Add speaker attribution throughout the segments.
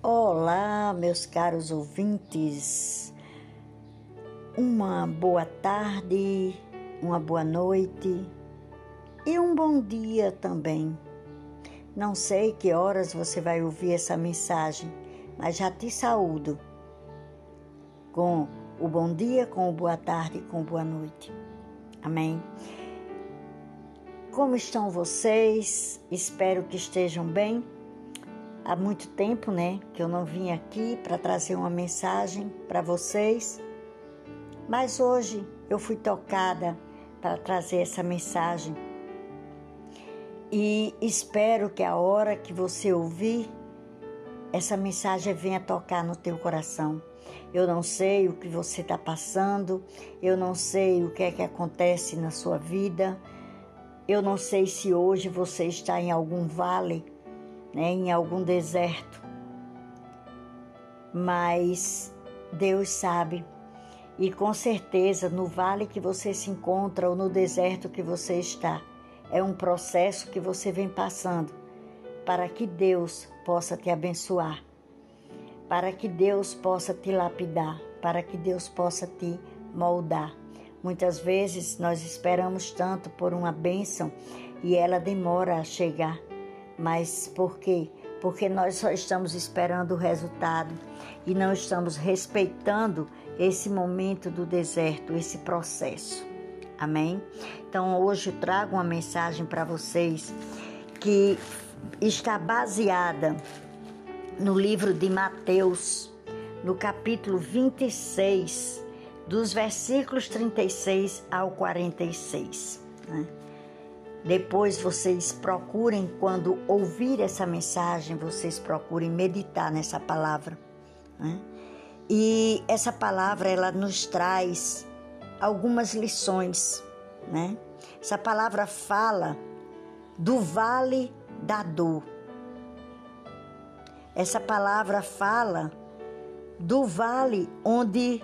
Speaker 1: Olá, meus caros ouvintes. Uma boa tarde, uma boa noite e um bom dia também. Não sei que horas você vai ouvir essa mensagem, mas já te saúdo com o bom dia, com o boa tarde com boa noite. Amém. Como estão vocês? Espero que estejam bem há muito tempo, né, que eu não vim aqui para trazer uma mensagem para vocês, mas hoje eu fui tocada para trazer essa mensagem e espero que a hora que você ouvir essa mensagem venha tocar no teu coração. Eu não sei o que você está passando, eu não sei o que é que acontece na sua vida, eu não sei se hoje você está em algum vale né, em algum deserto. Mas Deus sabe, e com certeza no vale que você se encontra ou no deserto que você está, é um processo que você vem passando para que Deus possa te abençoar, para que Deus possa te lapidar, para que Deus possa te moldar. Muitas vezes nós esperamos tanto por uma bênção e ela demora a chegar. Mas por quê? Porque nós só estamos esperando o resultado e não estamos respeitando esse momento do deserto, esse processo. Amém? Então hoje eu trago uma mensagem para vocês que está baseada no livro de Mateus, no capítulo 26, dos versículos 36 ao 46. Né? Depois vocês procurem, quando ouvir essa mensagem, vocês procurem meditar nessa palavra. Né? E essa palavra ela nos traz algumas lições. Né? Essa palavra fala do vale da dor. Essa palavra fala do vale onde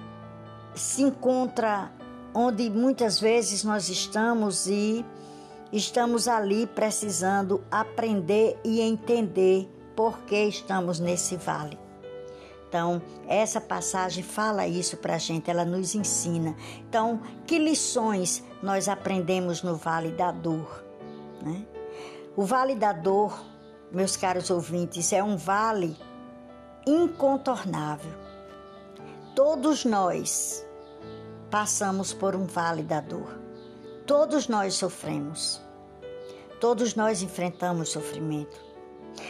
Speaker 1: se encontra, onde muitas vezes nós estamos e estamos ali precisando aprender e entender por que estamos nesse vale. Então, essa passagem fala isso para a gente, ela nos ensina. Então, que lições nós aprendemos no Vale da Dor? Né? O Vale da Dor, meus caros ouvintes, é um vale incontornável. Todos nós passamos por um vale da dor. Todos nós sofremos. Todos nós enfrentamos sofrimento.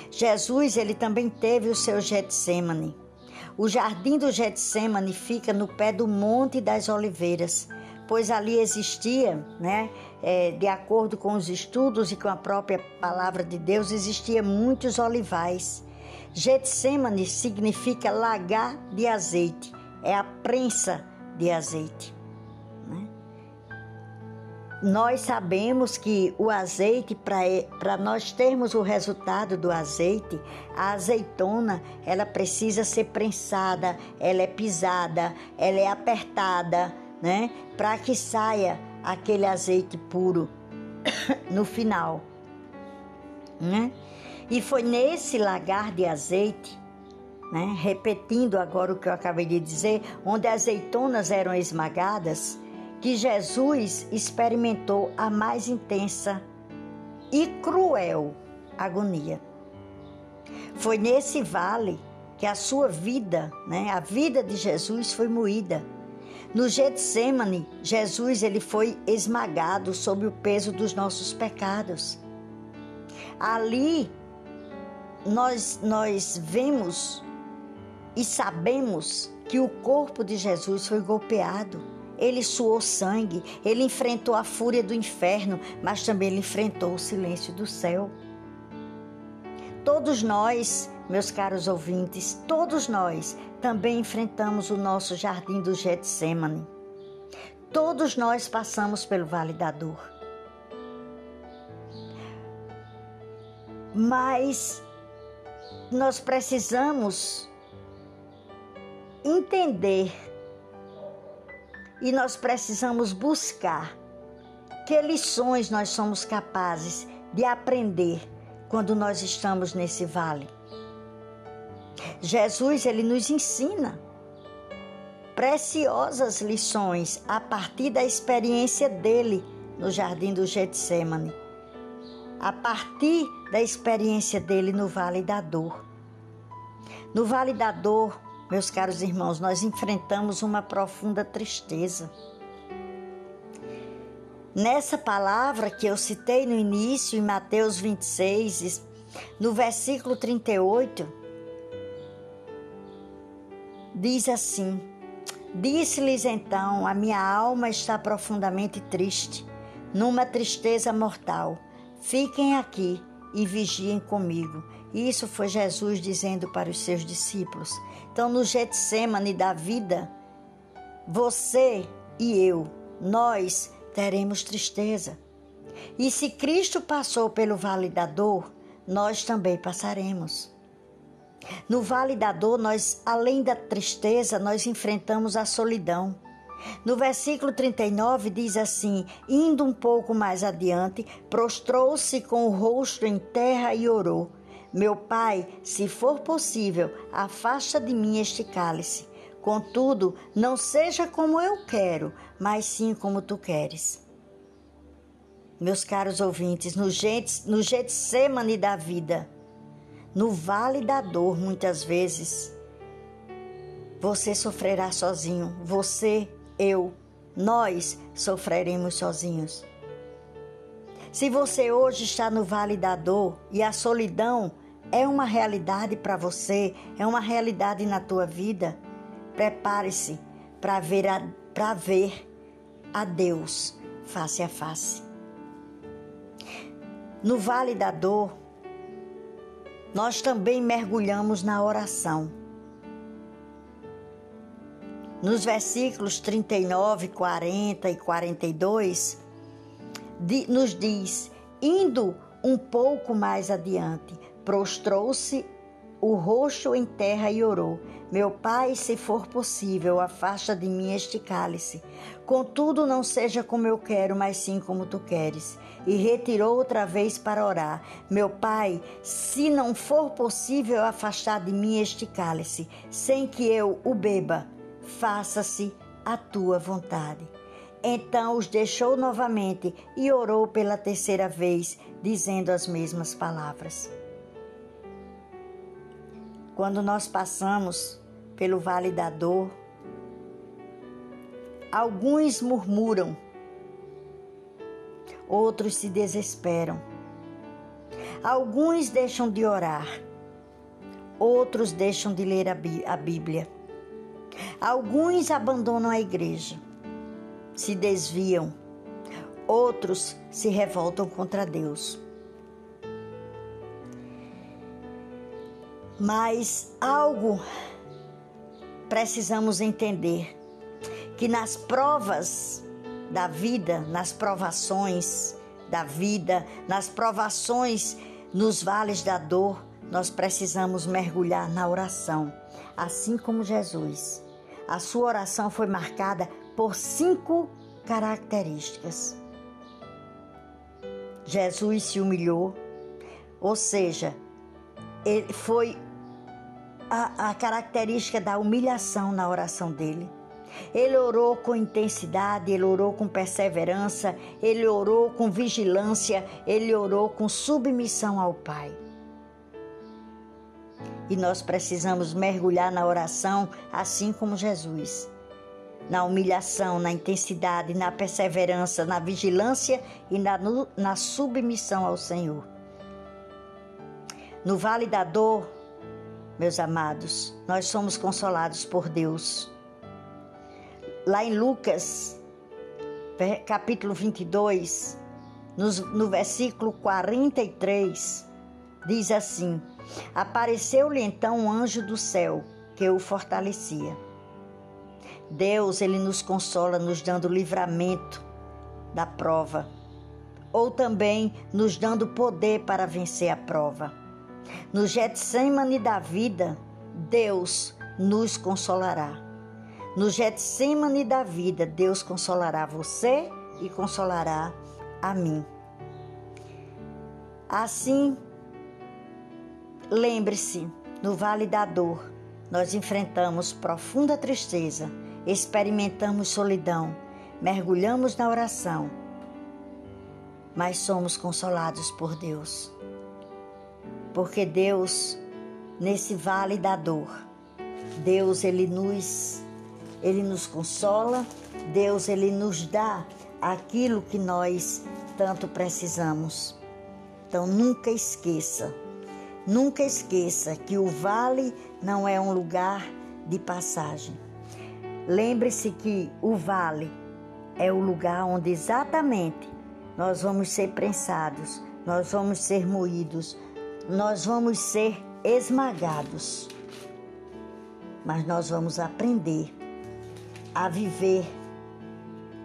Speaker 1: Jesus, ele também teve o seu Getsemane. O jardim do Getsemane fica no pé do Monte das Oliveiras, pois ali existia, né, é, de acordo com os estudos e com a própria palavra de Deus, existia muitos olivais. Getsemane significa lagar de azeite, é a prensa de azeite. Nós sabemos que o azeite, para nós termos o resultado do azeite, a azeitona, ela precisa ser prensada, ela é pisada, ela é apertada, né? Para que saia aquele azeite puro no final, né? E foi nesse lagar de azeite, né? Repetindo agora o que eu acabei de dizer, onde as azeitonas eram esmagadas, que Jesus experimentou a mais intensa e cruel agonia. Foi nesse vale que a sua vida, né, a vida de Jesus foi moída. No Getsemane, Jesus ele foi esmagado sob o peso dos nossos pecados. Ali nós nós vemos e sabemos que o corpo de Jesus foi golpeado ele suou sangue, ele enfrentou a fúria do inferno, mas também ele enfrentou o silêncio do céu. Todos nós, meus caros ouvintes, todos nós também enfrentamos o nosso jardim do Getsemane. Todos nós passamos pelo vale da dor. Mas nós precisamos entender e nós precisamos buscar que lições nós somos capazes de aprender quando nós estamos nesse vale. Jesus ele nos ensina preciosas lições a partir da experiência dele no jardim do Getsemane, a partir da experiência dele no Vale da Dor. No Vale da Dor, meus caros irmãos, nós enfrentamos uma profunda tristeza. Nessa palavra que eu citei no início, em Mateus 26, no versículo 38, diz assim: Disse-lhes então: A minha alma está profundamente triste, numa tristeza mortal. Fiquem aqui e vigiem comigo. Isso foi Jesus dizendo para os seus discípulos. Então, no Getsemane da vida, você e eu, nós teremos tristeza. E se Cristo passou pelo vale da dor, nós também passaremos. No vale da dor, nós, além da tristeza, nós enfrentamos a solidão. No versículo 39 diz assim: Indo um pouco mais adiante, prostrou-se com o rosto em terra e orou: Meu pai, se for possível, afasta de mim este cálice. Contudo, não seja como eu quero, mas sim como tu queres. Meus caros ouvintes, no, Getsemane da vida, no vale da dor, muitas vezes, você sofrerá sozinho. Você, eu, nós sofreremos sozinhos. Se você hoje está no vale da dor e a solidão é uma realidade para você, é uma realidade na tua vida, prepare-se para ver, a, ver a Deus face a face. No vale da dor, nós também mergulhamos na oração. Nos versículos 39, 40 e 42, nos diz: indo um pouco mais adiante, prostrou-se o rosto em terra e orou: Meu pai, se for possível, afasta de mim este cálice. Contudo, não seja como eu quero, mas sim como tu queres. E retirou outra vez para orar: Meu pai, se não for possível afastar de mim este cálice, sem que eu o beba, faça-se a tua vontade. Então os deixou novamente e orou pela terceira vez, dizendo as mesmas palavras. Quando nós passamos pelo vale da dor, alguns murmuram, outros se desesperam. Alguns deixam de orar, outros deixam de ler a Bíblia. Alguns abandonam a igreja, se desviam, outros se revoltam contra Deus. Mas algo precisamos entender que nas provas da vida, nas provações da vida, nas provações nos vales da dor, nós precisamos mergulhar na oração, assim como Jesus. A sua oração foi marcada por cinco características. Jesus se humilhou, ou seja, ele foi a, a característica da humilhação na oração dele. Ele orou com intensidade, ele orou com perseverança, ele orou com vigilância, ele orou com submissão ao Pai. E nós precisamos mergulhar na oração assim como Jesus. Na humilhação, na intensidade, na perseverança, na vigilância e na, na submissão ao Senhor. No vale da dor, meus amados, nós somos consolados por Deus. Lá em Lucas, capítulo 22, no versículo 43, diz assim: Apareceu-lhe então um anjo do céu que o fortalecia. Deus, ele nos consola, nos dando livramento da prova, ou também nos dando poder para vencer a prova. No Getsemane da vida, Deus nos consolará. No Getsemane da vida, Deus consolará você e consolará a mim. Assim, lembre-se, No vale da dor, nós enfrentamos profunda tristeza, experimentamos solidão, mergulhamos na oração, mas somos consolados por Deus. Porque Deus, nesse vale da dor, Deus ele nos ele nos consola, Deus ele nos dá aquilo que nós tanto precisamos. Então nunca esqueça, nunca esqueça que o vale não é um lugar de passagem. Lembre-se que o vale é o lugar onde exatamente nós vamos ser prensados, nós vamos ser moídos, nós vamos ser esmagados. Mas nós vamos aprender a viver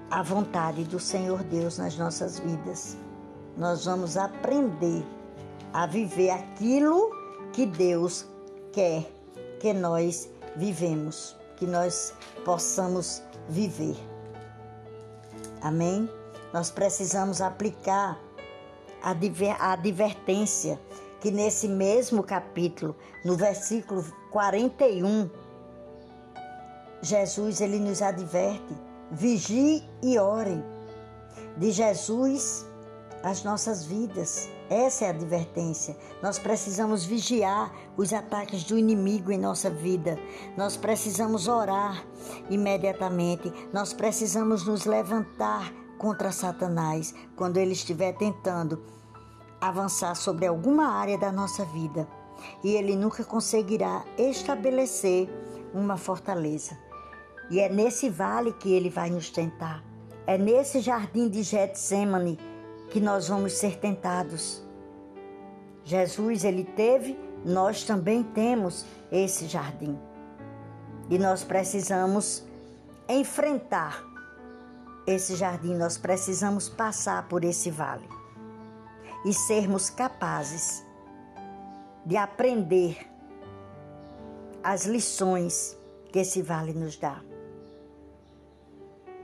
Speaker 1: a vontade do Senhor Deus nas nossas vidas. Nós vamos aprender a viver aquilo que Deus quer que nós vivemos, que nós possamos viver. Amém? Nós precisamos aplicar a, a advertência que nesse mesmo capítulo, no versículo 41, Jesus ele nos adverte: vigie e orem. De Jesus as nossas vidas. Essa é a advertência. Nós precisamos vigiar os ataques do inimigo em nossa vida. Nós precisamos orar imediatamente. Nós precisamos nos levantar contra Satanás quando ele estiver tentando avançar sobre alguma área da nossa vida. E ele nunca conseguirá estabelecer uma fortaleza. E é nesse vale que ele vai nos tentar. É nesse jardim de Getsemane que nós vamos ser tentados. Jesus, ele teve, nós também temos esse jardim. E nós precisamos enfrentar esse jardim, nós precisamos passar por esse vale e sermos capazes de aprender as lições que esse vale nos dá.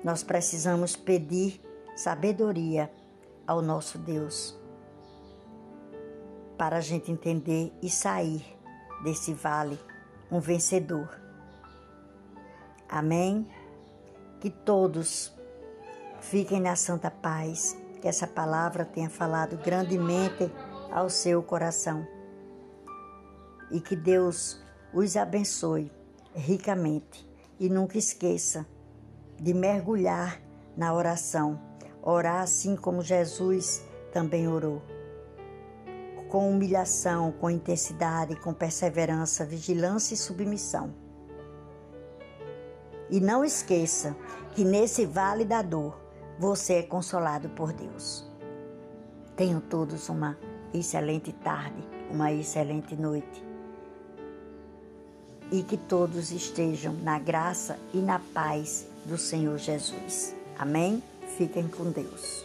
Speaker 1: Nós precisamos pedir sabedoria ao nosso Deus para a gente entender e sair desse vale um vencedor. Amém? Que todos fiquem na santa paz, que essa palavra tenha falado grandemente ao seu coração e que Deus os abençoe ricamente e nunca esqueça de mergulhar na oração, orar assim como Jesus também orou. Com humilhação, com intensidade, com perseverança, vigilância e submissão. E não esqueça que nesse vale da dor você é consolado por Deus. Tenham todos uma excelente tarde, uma excelente noite e que todos estejam na graça e na paz do Senhor Jesus. Amém? Fiquem com Deus.